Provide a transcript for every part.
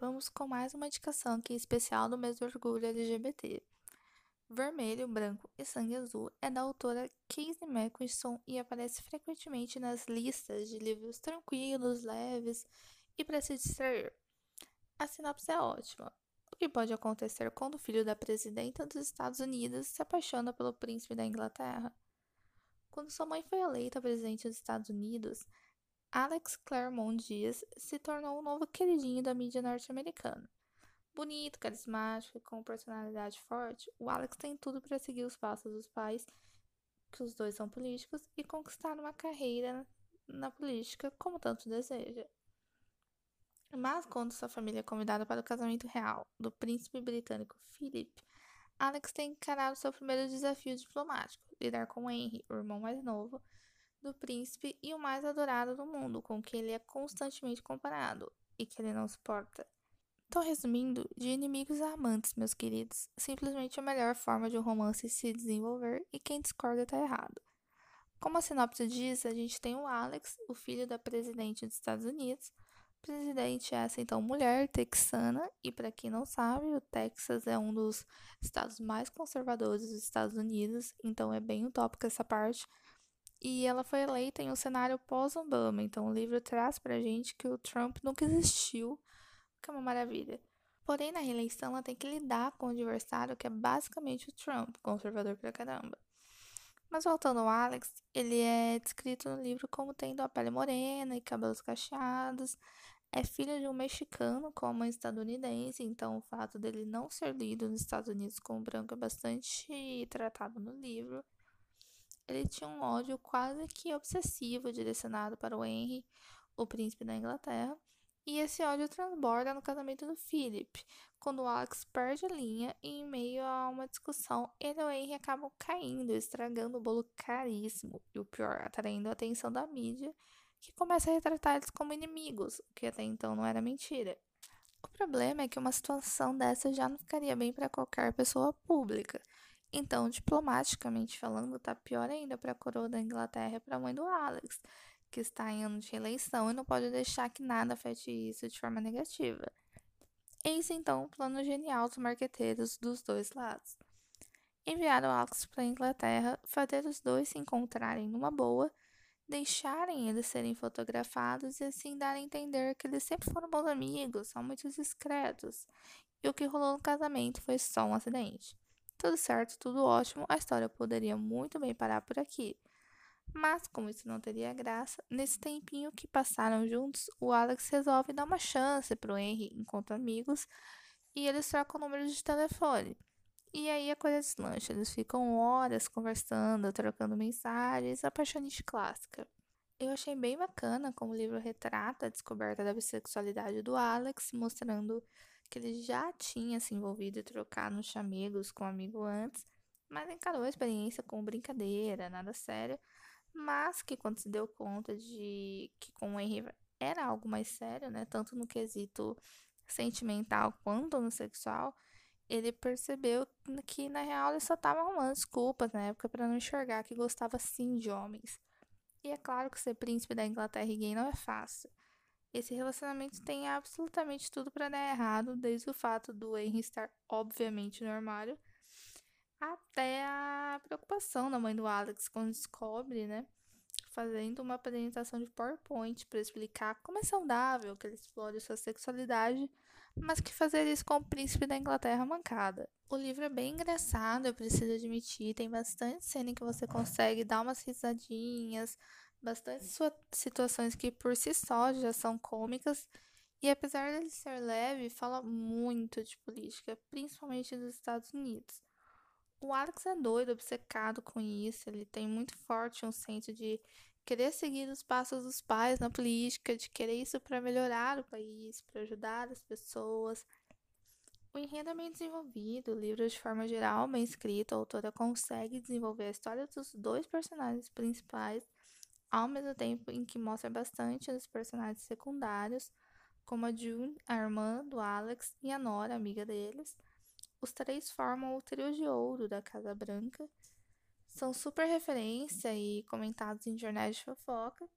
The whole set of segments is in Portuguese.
Vamos com mais uma indicação aqui especial do mês do orgulho LGBT. Vermelho, Branco e Sangue Azul é da autora Casey McQuiston e aparece frequentemente nas listas de livros tranquilos, leves e para se distrair. A sinopse é ótima. O que pode acontecer quando o filho da presidenta dos Estados Unidos se apaixona pelo príncipe da Inglaterra? Quando sua mãe foi eleita presidente dos Estados Unidos, Alex Claremont Dias se tornou o novo queridinho da mídia norte-americana. Bonito, carismático e com personalidade forte, o Alex tem tudo para seguir os passos dos pais, que os dois são políticos, e conquistar uma carreira na política como tanto deseja. Mas quando sua família é convidada para o casamento real do príncipe britânico Philip, Alex tem encarado seu primeiro desafio diplomático, lidar com Henry, o irmão mais novo do príncipe e o mais adorado do mundo, com quem ele é constantemente comparado e que ele não suporta. Tô resumindo de inimigos a amantes, meus queridos. Simplesmente a melhor forma de um romance se desenvolver e quem discorda tá errado. Como a sinopse diz, a gente tem o Alex, o filho da presidente dos Estados Unidos. Presidente é essa então mulher texana e para quem não sabe, o Texas é um dos estados mais conservadores dos Estados Unidos, então é bem utópico essa parte. E ela foi eleita em um cenário pós-Obama, então o livro traz pra gente que o Trump nunca existiu que é uma maravilha. Porém, na reeleição, ela tem que lidar com o adversário, que é basicamente o Trump, conservador pra caramba. Mas voltando ao Alex, ele é descrito no livro como tendo a pele morena e cabelos cacheados. É filho de um mexicano com uma estadunidense, então o fato dele não ser lido nos Estados Unidos como branco é bastante tratado no livro. Ele tinha um ódio quase que obsessivo direcionado para o Henry, o príncipe da Inglaterra, e esse ódio transborda no casamento do Philip, quando Alex perde a linha e, em meio a uma discussão, ele e o Henry acabam caindo, estragando o bolo caríssimo e, o pior, atraindo a atenção da mídia, que começa a retratar eles como inimigos, o que até então não era mentira. O problema é que uma situação dessa já não ficaria bem para qualquer pessoa pública. Então, diplomaticamente falando, tá pior ainda para a coroa da Inglaterra e para a mãe do Alex, que está em ano de eleição e não pode deixar que nada afete isso de forma negativa. Eis então o plano genial dos marqueteiros dos dois lados. Enviar o Alex para a Inglaterra, fazer os dois se encontrarem numa boa, deixarem eles serem fotografados e assim dar a entender que eles sempre foram bons amigos, são muito discretos. E o que rolou no casamento foi só um acidente. Tudo certo, tudo ótimo, a história poderia muito bem parar por aqui. Mas, como isso não teria graça, nesse tempinho que passaram juntos, o Alex resolve dar uma chance pro Henry enquanto amigos e eles trocam números de telefone. E aí a coisa deslancha, eles ficam horas conversando, trocando mensagens, a paixonite clássica. Eu achei bem bacana como o livro retrata a descoberta da bissexualidade do Alex, mostrando que ele já tinha se envolvido e trocado nos chamegos com um amigo antes, mas encarou a experiência com brincadeira, nada sério, mas que quando se deu conta de que com o Henry era algo mais sério, né, tanto no quesito sentimental quanto no sexual, ele percebeu que na real ele só estava arrumando desculpas na época para não enxergar que gostava sim de homens. E é claro que ser príncipe da Inglaterra e gay não é fácil. Esse relacionamento tem absolutamente tudo para dar errado, desde o fato do Henry estar obviamente no armário até a preocupação da mãe do Alex quando descobre, né? Fazendo uma apresentação de PowerPoint para explicar como é saudável que ele explore sua sexualidade, mas que fazer isso com o príncipe da Inglaterra mancada. O livro é bem engraçado, eu preciso admitir, tem bastante cena em que você consegue dar umas risadinhas, bastante situações que por si só já são cômicas. E apesar dele ser leve, fala muito de política, principalmente dos Estados Unidos. O Alex é doido, obcecado com isso. Ele tem muito forte um senso de querer seguir os passos dos pais na política, de querer isso para melhorar o país, para ajudar as pessoas. O enredo é bem desenvolvido, o livro de forma geral bem escrito, a autora consegue desenvolver a história dos dois personagens principais, ao mesmo tempo em que mostra bastante os personagens secundários, como a June, a irmã do Alex, e a Nora, amiga deles. Os três formam o trio de ouro da Casa Branca. São super referência e comentados em jornais de fofoca.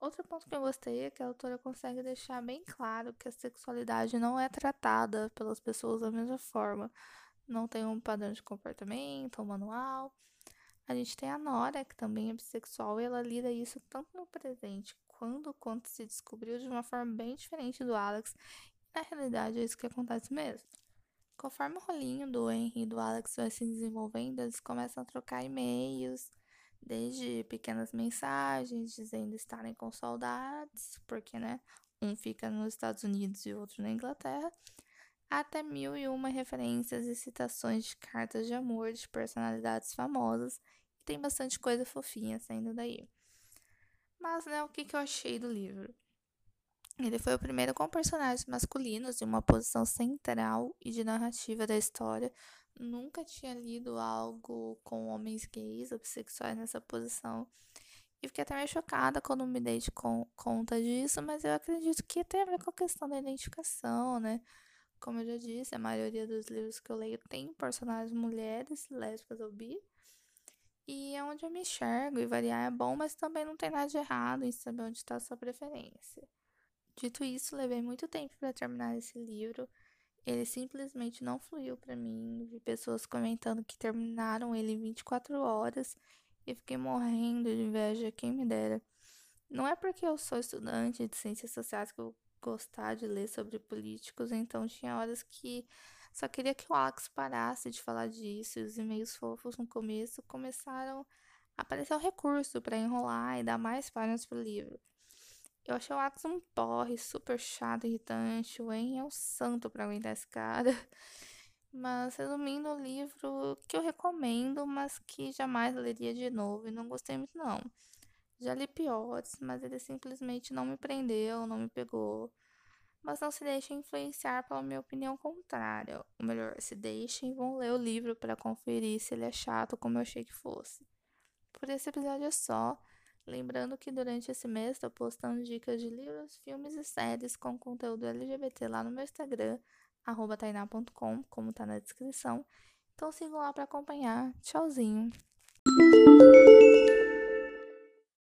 Outro ponto que eu gostei é que a autora consegue deixar bem claro que a sexualidade não é tratada pelas pessoas da mesma forma. Não tem um padrão de comportamento, um manual. A gente tem a Nora, que também é bissexual, e ela lida isso tanto no presente quando o conto se descobriu de uma forma bem diferente do Alex. Na realidade é isso que acontece mesmo. Conforme o rolinho do Henry e do Alex vai se desenvolvendo, eles começam a trocar e-mails, desde pequenas mensagens dizendo estarem com saudades, porque, né, um fica nos Estados Unidos e o outro na Inglaterra, até mil e uma referências e citações de cartas de amor de personalidades famosas, e tem bastante coisa fofinha saindo daí. Mas, né, o que, que eu achei do livro? Ele foi o primeiro com personagens masculinos em uma posição central e de narrativa da história. Nunca tinha lido algo com homens gays ou bissexuais nessa posição. E fiquei até meio chocada quando me dei de conta disso, mas eu acredito que tem a ver com a questão da identificação, né? Como eu já disse, a maioria dos livros que eu leio tem personagens mulheres, lésbicas ou bi. E é onde eu me enxergo, e variar é bom, mas também não tem nada de errado em saber onde está a sua preferência. Dito isso, levei muito tempo para terminar esse livro. Ele simplesmente não fluiu para mim. Vi pessoas comentando que terminaram ele em 24 horas e fiquei morrendo de inveja, quem me dera. Não é porque eu sou estudante de ciências sociais que eu gostar de ler sobre políticos, então tinha horas que só queria que o Alex parasse de falar disso. E os e-mails fofos no começo começaram a aparecer um recurso para enrolar e dar mais páginas pro livro. Eu achei o Alex um porre, super chato, irritante. O Henry é um santo para aguentar esse cara. Mas, resumindo, o livro que eu recomendo, mas que jamais leria de novo e não gostei muito, não. Já li piores, mas ele simplesmente não me prendeu, não me pegou. Mas não se deixem influenciar pela minha opinião contrária. Ou melhor, se deixem e vão ler o livro para conferir se ele é chato como eu achei que fosse. Por esse episódio é só. Lembrando que durante esse mês estou postando dicas de livros, filmes e séries com conteúdo LGBT lá no meu Instagram, tainá.com, como tá na descrição. Então sigam lá para acompanhar. Tchauzinho!